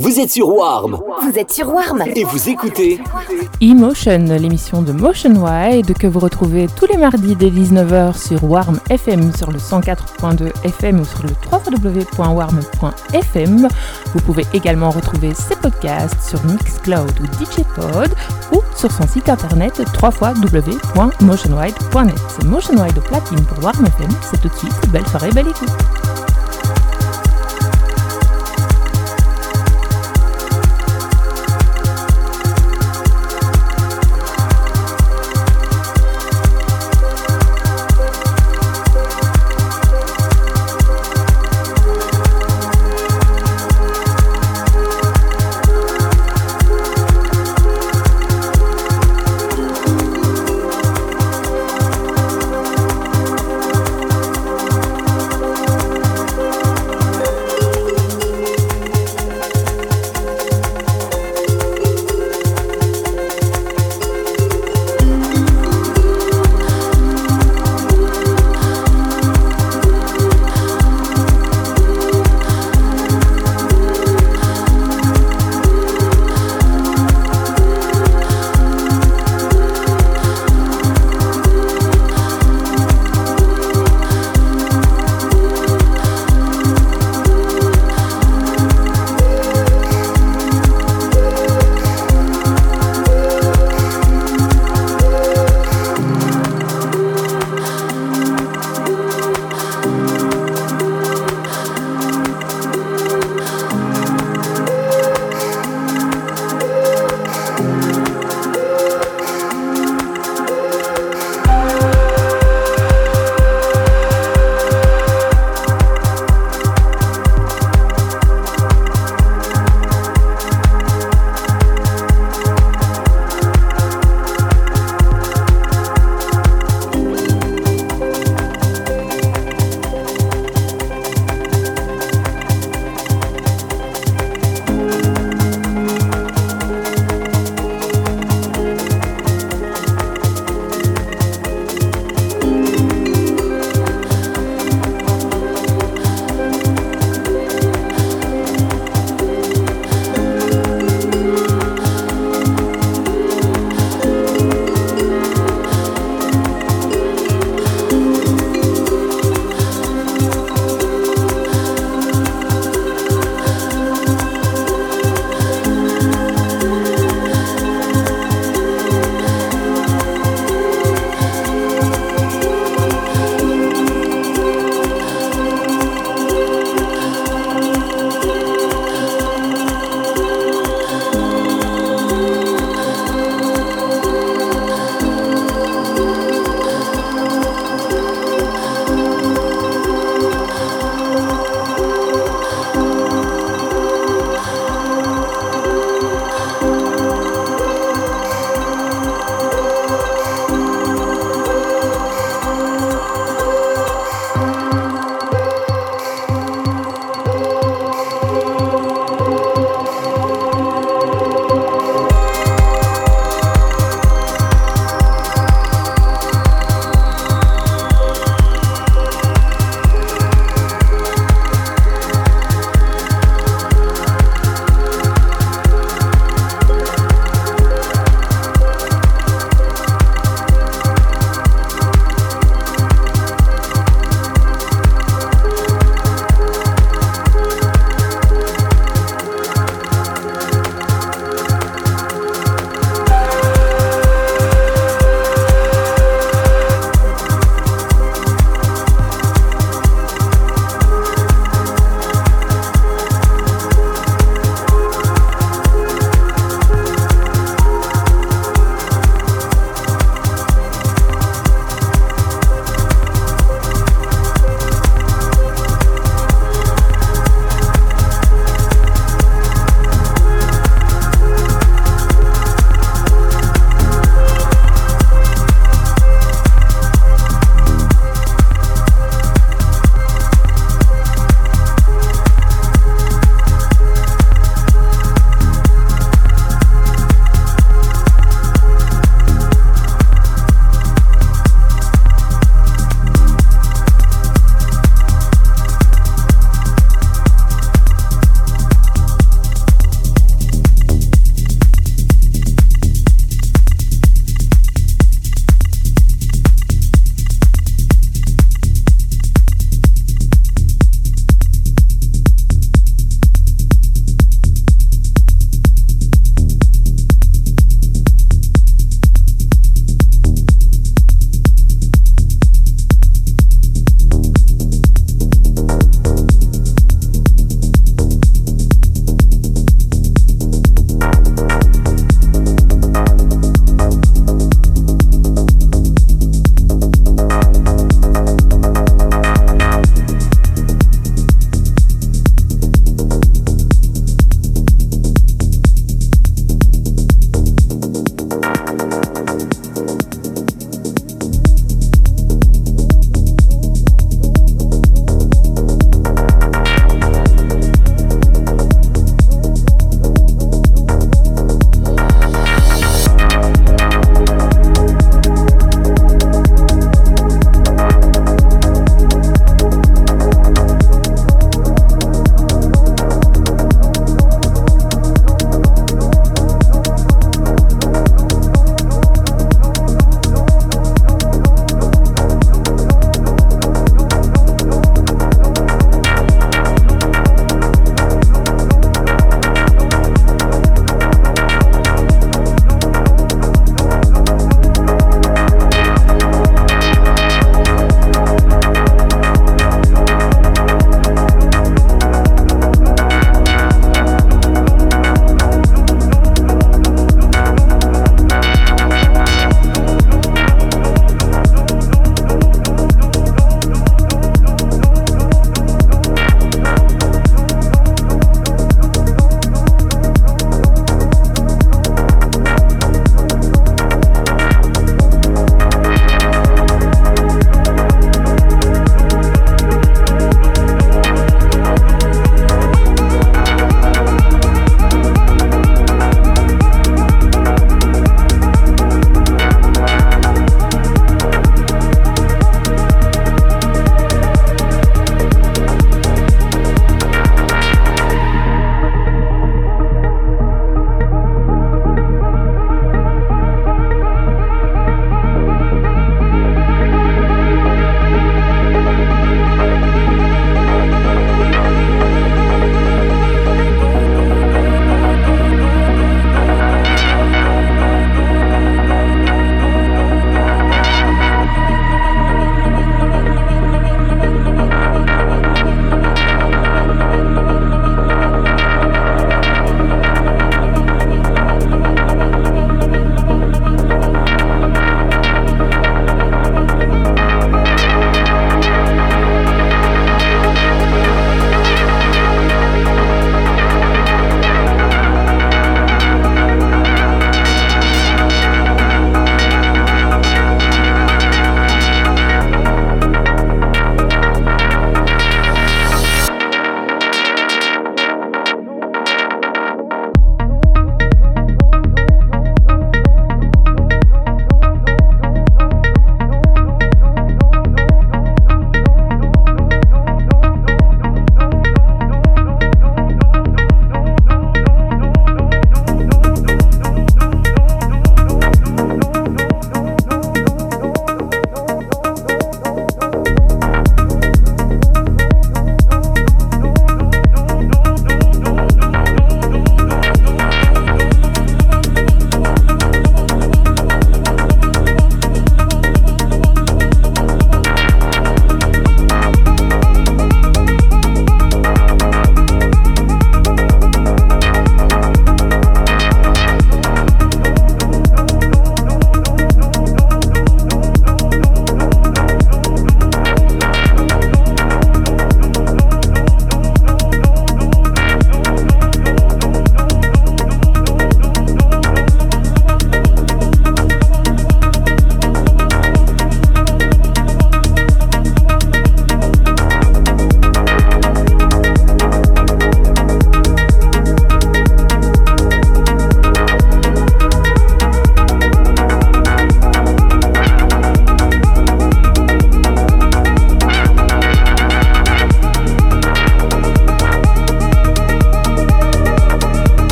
Vous êtes sur Warm Vous êtes sur Warm et vous écoutez Emotion, l'émission de Motion Wide que vous retrouvez tous les mardis dès 19h sur Warm FM sur le 104.2 FM ou sur le www.warm.fm. Vous pouvez également retrouver ses podcasts sur Mixcloud ou DJPod ou sur son site internet www.motionwide.net. C'est Motion Wide au platine pour Warm FM. C'est tout de suite. Belle soirée, belle écoute.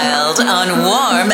Wild on Warm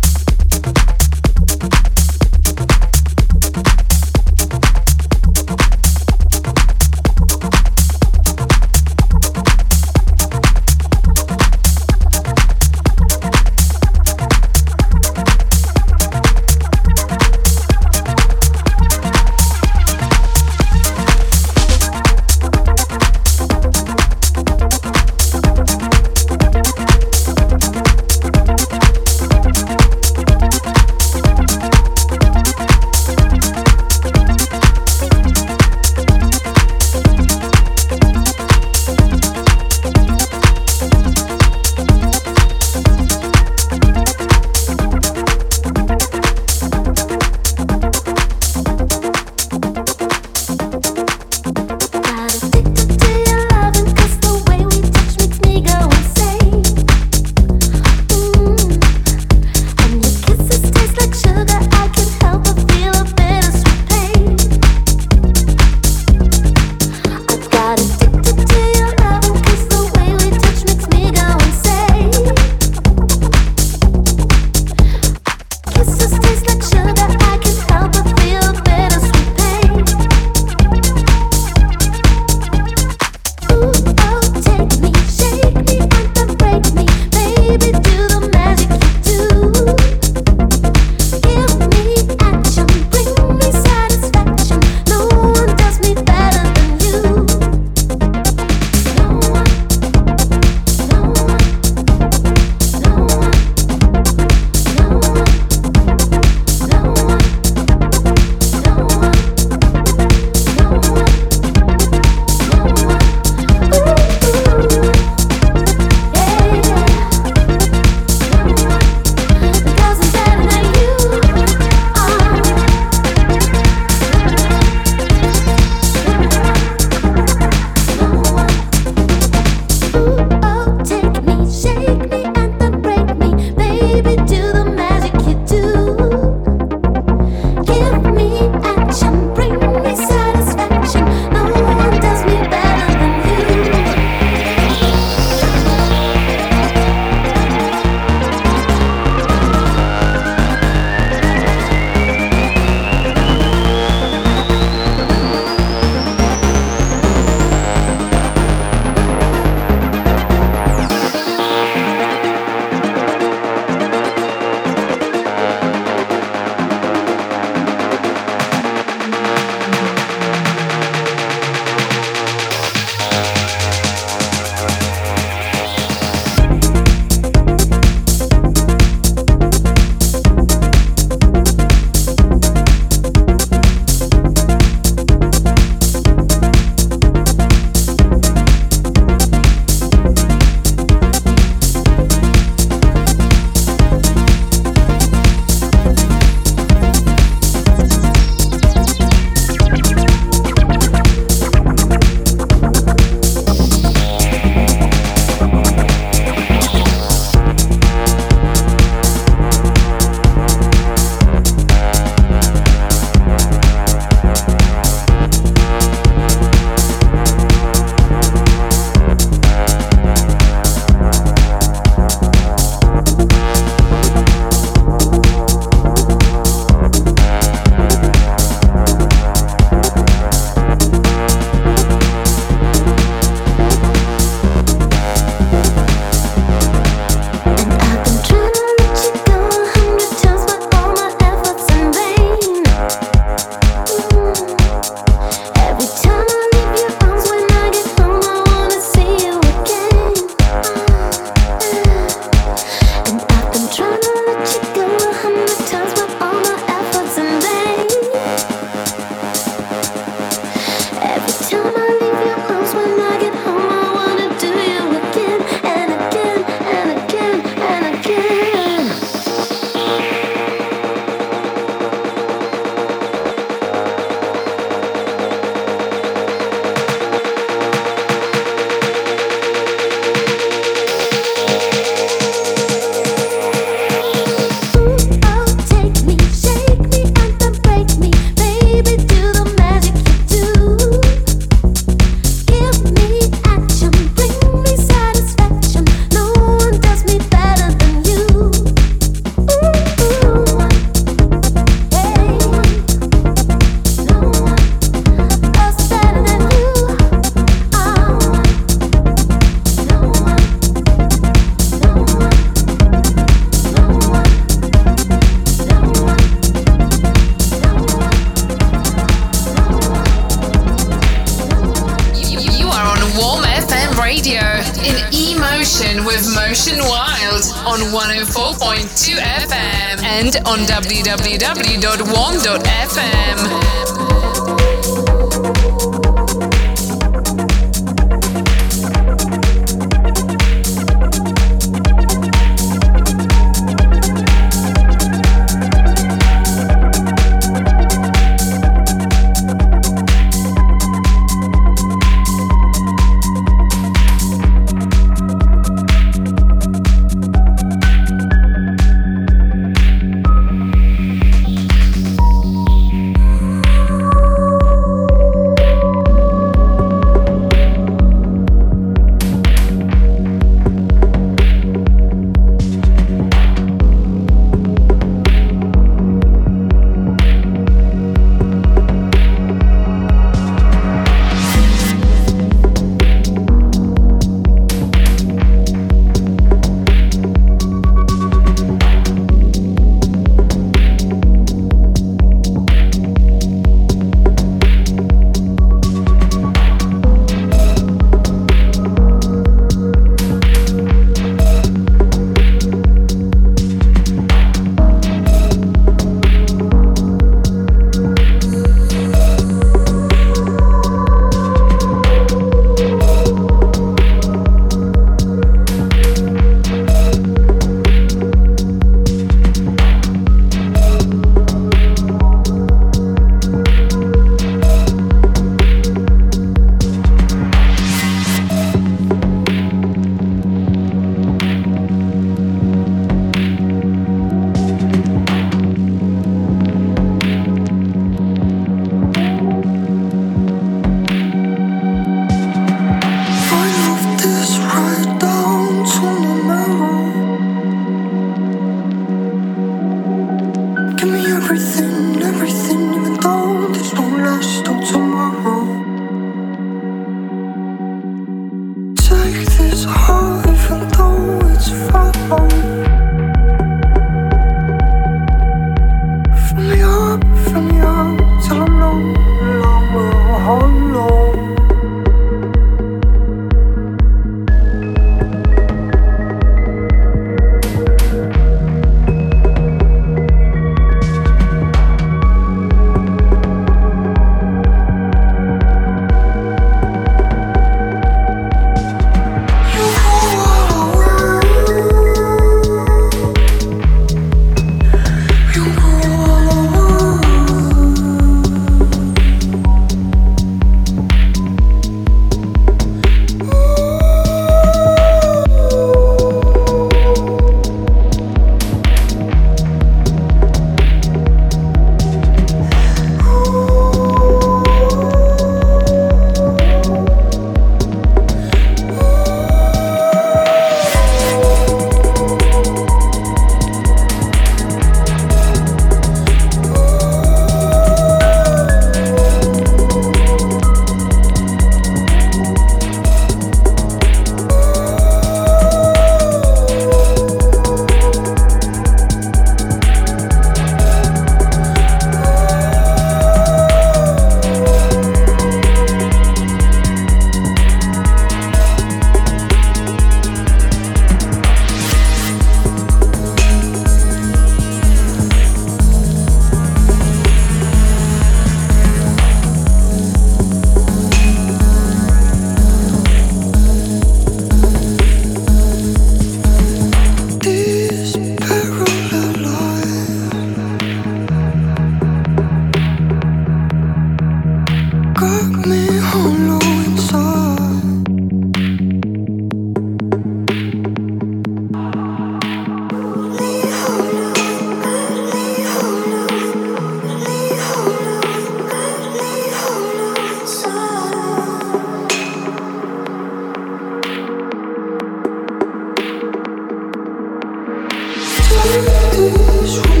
wish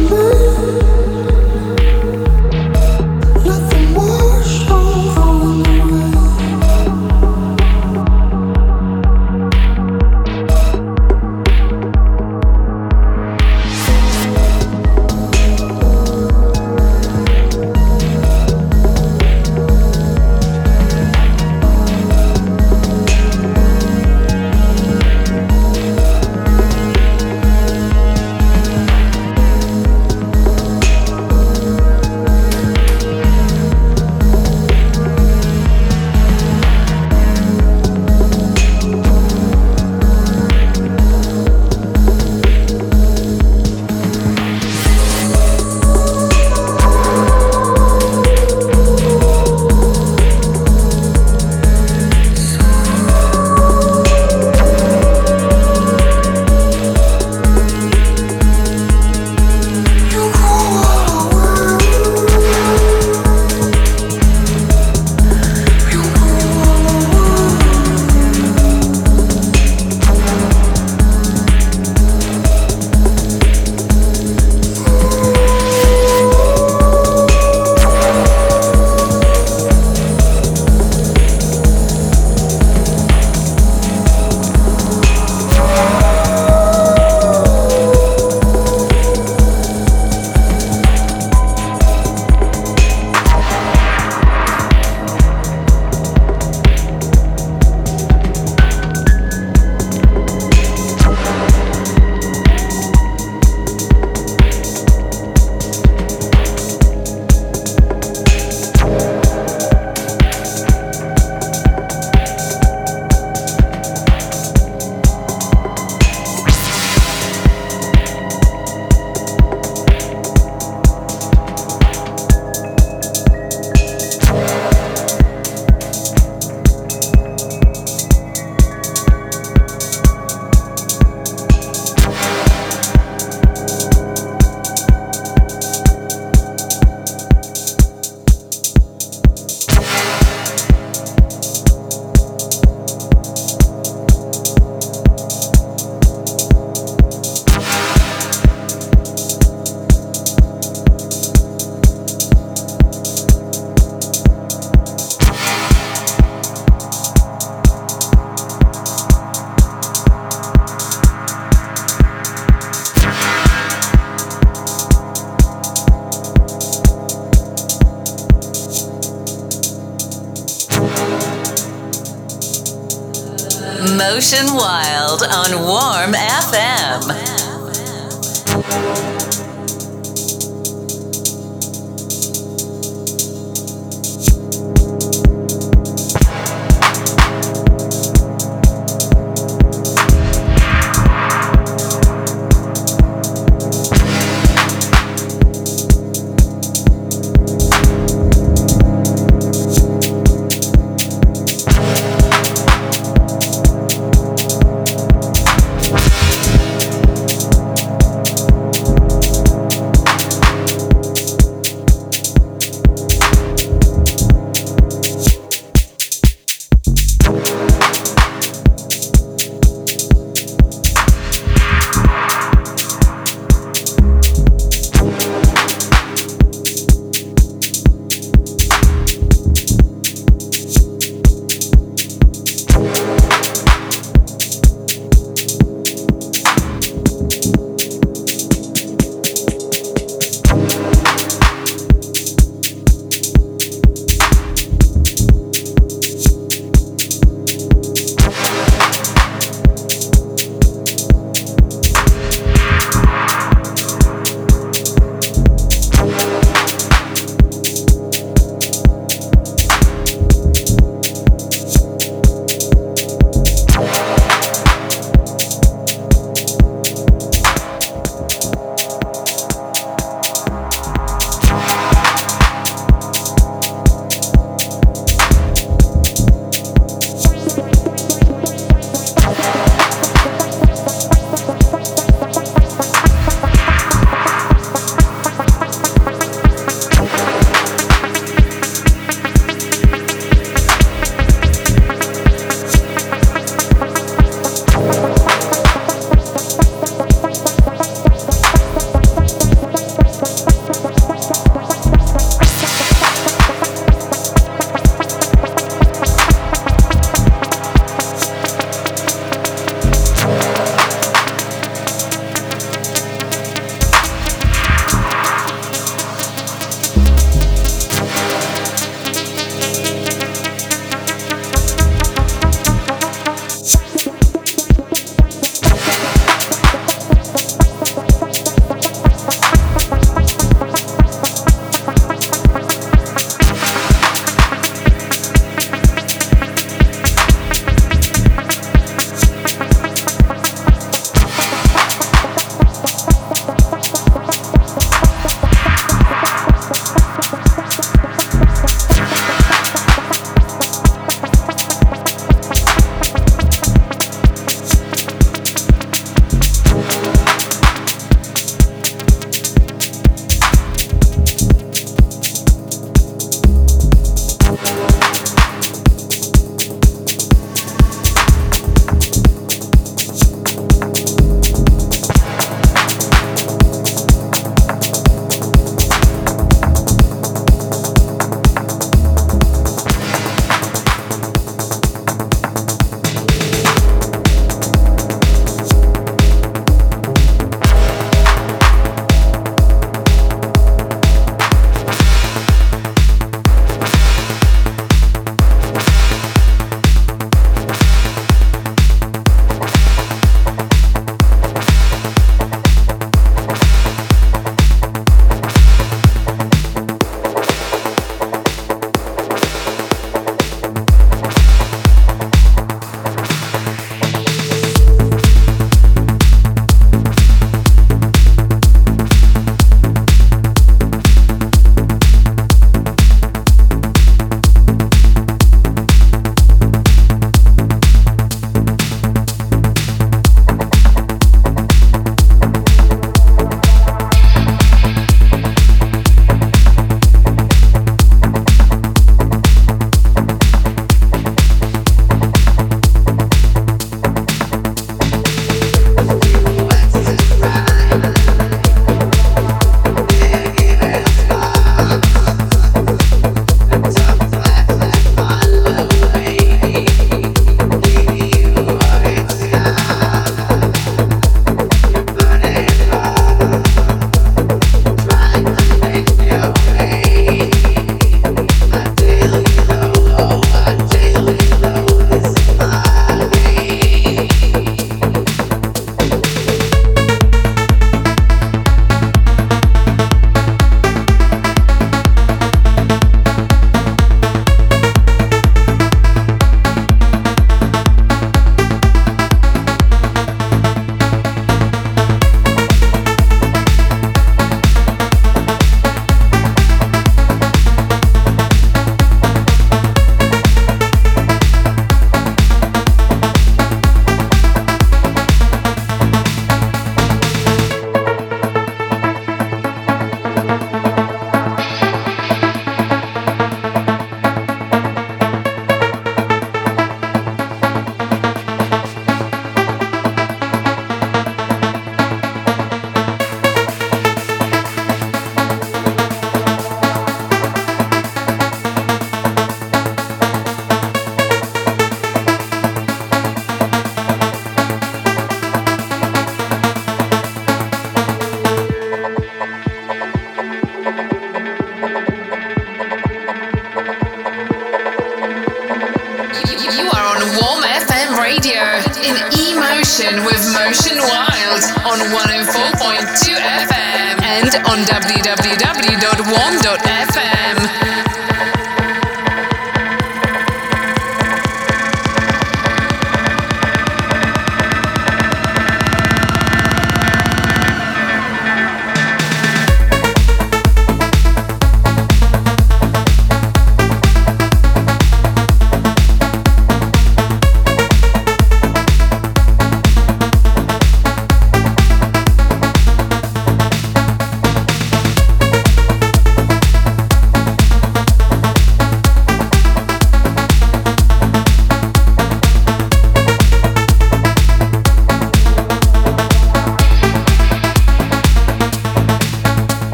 Wild on Warm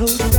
close.